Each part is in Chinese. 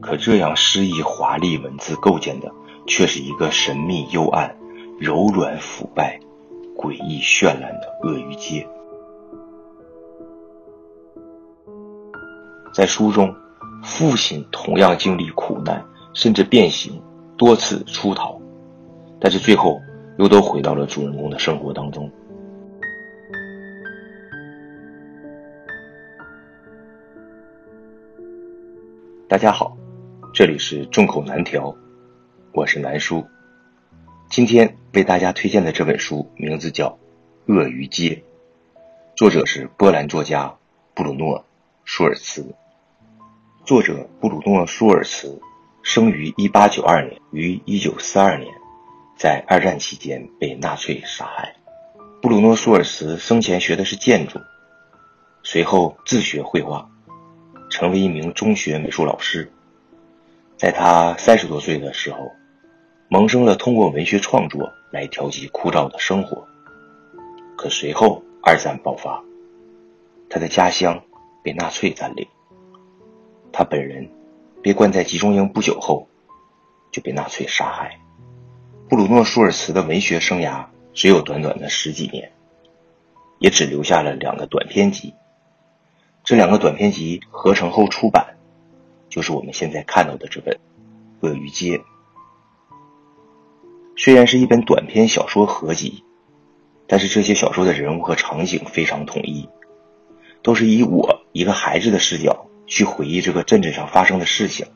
可这样诗意华丽文字构建的，却是一个神秘幽暗、柔软腐败、诡异绚烂的鳄鱼街。在书中，父亲同样经历苦难，甚至变形，多次出逃，但是最后又都回到了主人公的生活当中。大家好。这里是众口难调，我是南叔。今天为大家推荐的这本书名字叫《鳄鱼街》，作者是波兰作家布鲁诺·舒尔茨。作者布鲁诺·舒尔茨生于1892年，于1942年在二战期间被纳粹杀害。布鲁诺·舒尔茨生前学的是建筑，随后自学绘画，成为一名中学美术老师。在他三十多岁的时候，萌生了通过文学创作来调剂枯燥的生活。可随后二战爆发，他的家乡被纳粹占领，他本人被关在集中营不久后就被纳粹杀害。布鲁诺·舒尔茨的文学生涯只有短短的十几年，也只留下了两个短篇集。这两个短篇集合成后出版。就是我们现在看到的这本《鳄鱼街》，虽然是一本短篇小说合集，但是这些小说的人物和场景非常统一，都是以我一个孩子的视角去回忆这个镇子上发生的事情。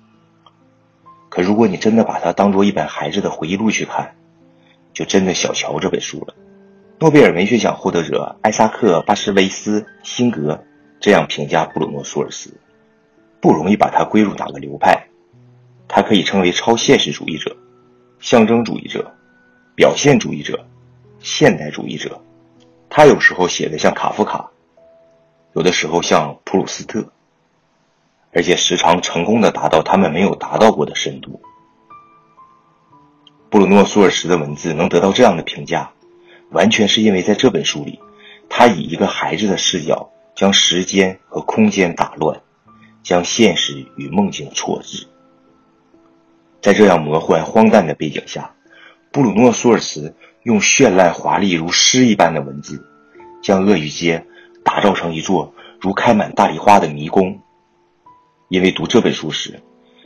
可如果你真的把它当做一本孩子的回忆录去看，就真的小瞧这本书了。诺贝尔文学奖获得者艾萨克·巴斯维斯辛格这样评价布鲁诺·舒尔茨。不容易把它归入哪个流派，他可以称为超现实主义者、象征主义者、表现主义者、现代主义者。他有时候写的像卡夫卡，有的时候像普鲁斯特，而且时常成功的达到他们没有达到过的深度。布鲁诺·苏尔什的文字能得到这样的评价，完全是因为在这本书里，他以一个孩子的视角将时间和空间打乱。将现实与梦境错置，在这样魔幻荒诞的背景下，布鲁诺·舒尔茨用绚烂华丽如诗一般的文字，将鳄鱼街打造成一座如开满大丽花的迷宫。因为读这本书时，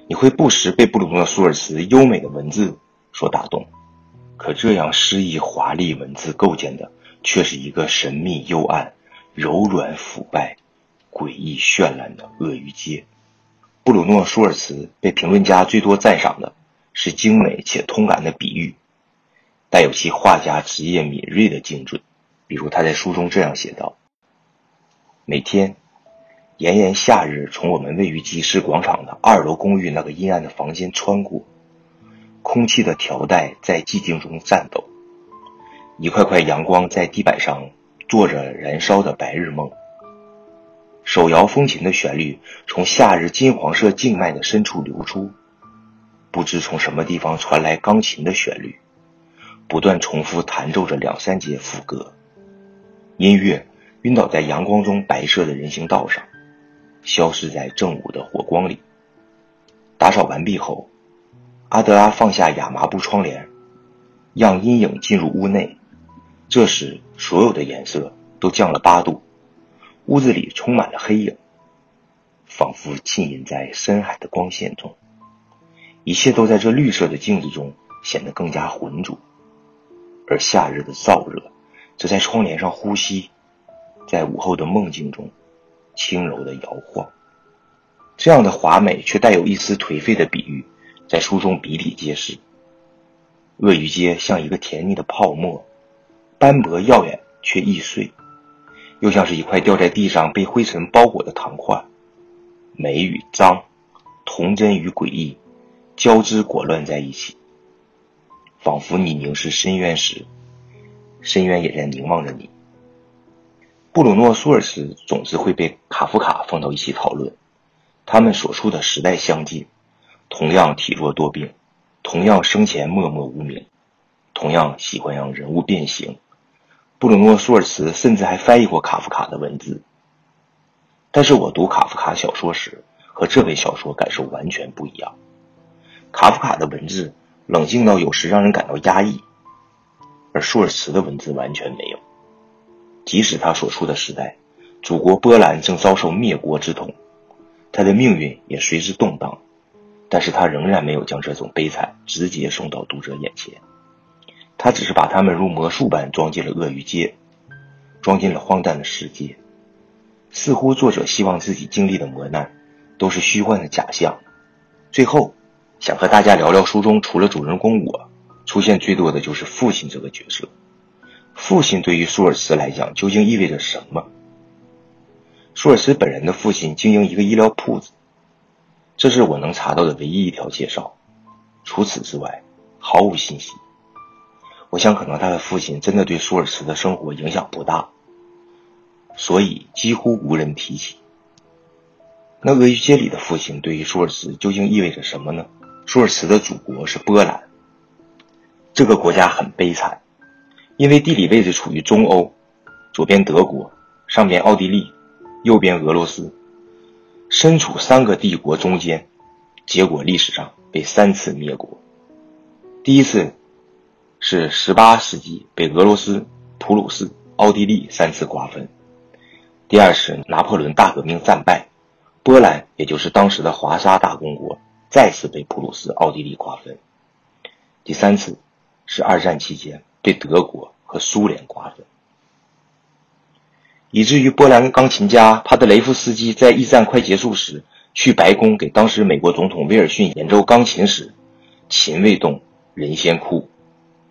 你会不时被布鲁诺·舒尔茨优美的文字所打动。可这样诗意华丽文字构建的，却是一个神秘幽暗、柔软腐败。诡异绚烂的鳄鱼街，布鲁诺·舒尔茨被评论家最多赞赏的是精美且通感的比喻，带有其画家职业敏锐的精准。比如他在书中这样写道：“每天，炎炎夏日从我们位于集市广场的二楼公寓那个阴暗的房间穿过，空气的条带在寂静中颤抖，一块块阳光在地板上做着燃烧的白日梦。”手摇风琴的旋律从夏日金黄色静脉的深处流出，不知从什么地方传来钢琴的旋律，不断重复弹奏着两三节副歌。音乐晕倒在阳光中白色的人行道上，消失在正午的火光里。打扫完毕后，阿德拉放下亚麻布窗帘，让阴影进入屋内。这时，所有的颜色都降了八度。屋子里充满了黑影，仿佛浸淫在深海的光线中，一切都在这绿色的镜子中显得更加浑浊，而夏日的燥热则在窗帘上呼吸，在午后的梦境中轻柔的摇晃。这样的华美却带有一丝颓废的比喻，在书中比比皆是。鳄鱼街像一个甜腻的泡沫，斑驳耀眼却易碎。又像是一块掉在地上被灰尘包裹的糖块，美与脏，童真与诡异，交织裹乱在一起，仿佛你凝视深渊时，深渊也在凝望着你。布鲁诺·苏尔茨总是会被卡夫卡放到一起讨论，他们所处的时代相近，同样体弱多病，同样生前默默无名，同样喜欢让人物变形。布鲁诺·舒尔茨甚至还翻译过卡夫卡的文字，但是我读卡夫卡小说时，和这本小说感受完全不一样。卡夫卡的文字冷静到有时让人感到压抑，而舒尔茨的文字完全没有。即使他所处的时代，祖国波兰正遭受灭国之痛，他的命运也随之动荡，但是他仍然没有将这种悲惨直接送到读者眼前，他只是把他们如魔术般装进了鳄鱼街，装进了荒诞的世界。似乎作者希望自己经历的磨难都是虚幻的假象。最后，想和大家聊聊书中除了主人公我，出现最多的就是父亲这个角色。父亲对于舒尔茨来讲究竟意味着什么？舒尔茨本人的父亲经营一个医疗铺子，这是我能查到的唯一一条介绍。除此之外，毫无信息。我想，可能他的父亲真的对舒尔茨的生活影响不大。所以几乎无人提起。那鳄鱼街里的父亲对于舒尔茨究竟意味着什么呢？舒尔茨的祖国是波兰，这个国家很悲惨，因为地理位置处于中欧，左边德国，上边奥地利，右边俄罗斯，身处三个帝国中间，结果历史上被三次灭国。第一次是十八世纪被俄罗斯、普鲁士、奥地利三次瓜分。第二是拿破仑大革命战败，波兰也就是当时的华沙大公国再次被普鲁士、奥地利瓜分。第三次是二战期间被德国和苏联瓜分，以至于波兰钢琴家帕德雷夫斯基在一战快结束时去白宫给当时美国总统威尔逊演奏钢琴时，琴未动人先哭。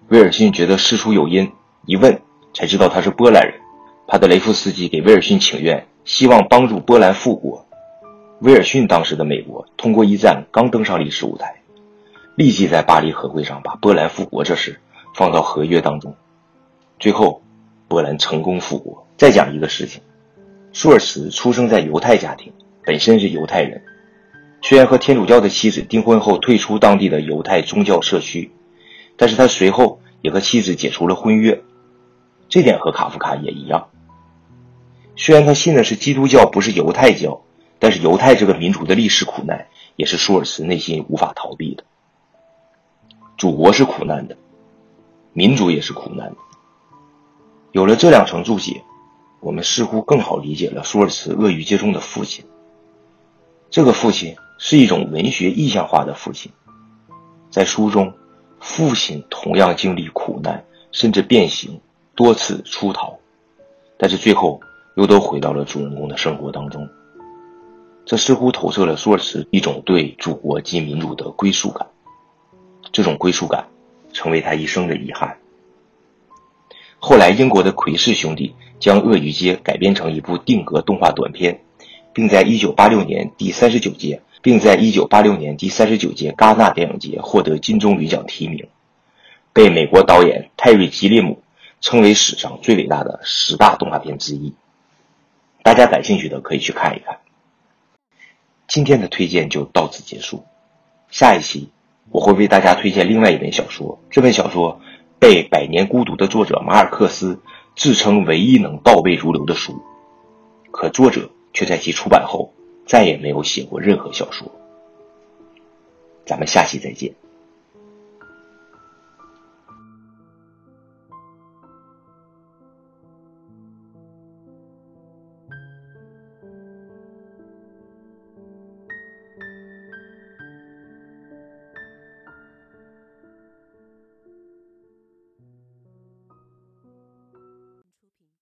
威尔逊觉得事出有因，一问才知道他是波兰人。帕德雷夫斯基给威尔逊请愿，希望帮助波兰复国。威尔逊当时的美国通过一战刚登上历史舞台，立即在巴黎和会上把波兰复国这事放到合约当中。最后，波兰成功复国。再讲一个事情：舒尔茨出生在犹太家庭，本身是犹太人，虽然和天主教的妻子订婚后退出当地的犹太宗教社区，但是他随后也和妻子解除了婚约。这点和卡夫卡也一样。虽然他信的是基督教，不是犹太教，但是犹太这个民族的历史苦难也是舒尔茨内心无法逃避的。祖国是苦难的，民族也是苦难的。有了这两层注解，我们似乎更好理解了舒尔茨鳄鱼接中的父亲。这个父亲是一种文学意象化的父亲，在书中，父亲同样经历苦难，甚至变形，多次出逃，但是最后。又都回到了主人公的生活当中，这似乎投射了舒尔茨一种对祖国及民族的归属感。这种归属感成为他一生的遗憾。后来，英国的奎氏兄弟将《鳄鱼街》改编成一部定格动画短片，并在1986年第三十九届，并在1986年第三十九届戛纳电影节获得金棕榈奖提名，被美国导演泰瑞·吉列姆称为史上最伟大的十大动画片之一。大家感兴趣的可以去看一看。今天的推荐就到此结束，下一期我会为大家推荐另外一本小说。这本小说被《百年孤独》的作者马尔克斯自称唯一能倒背如流的书，可作者却在其出版后再也没有写过任何小说。咱们下期再见。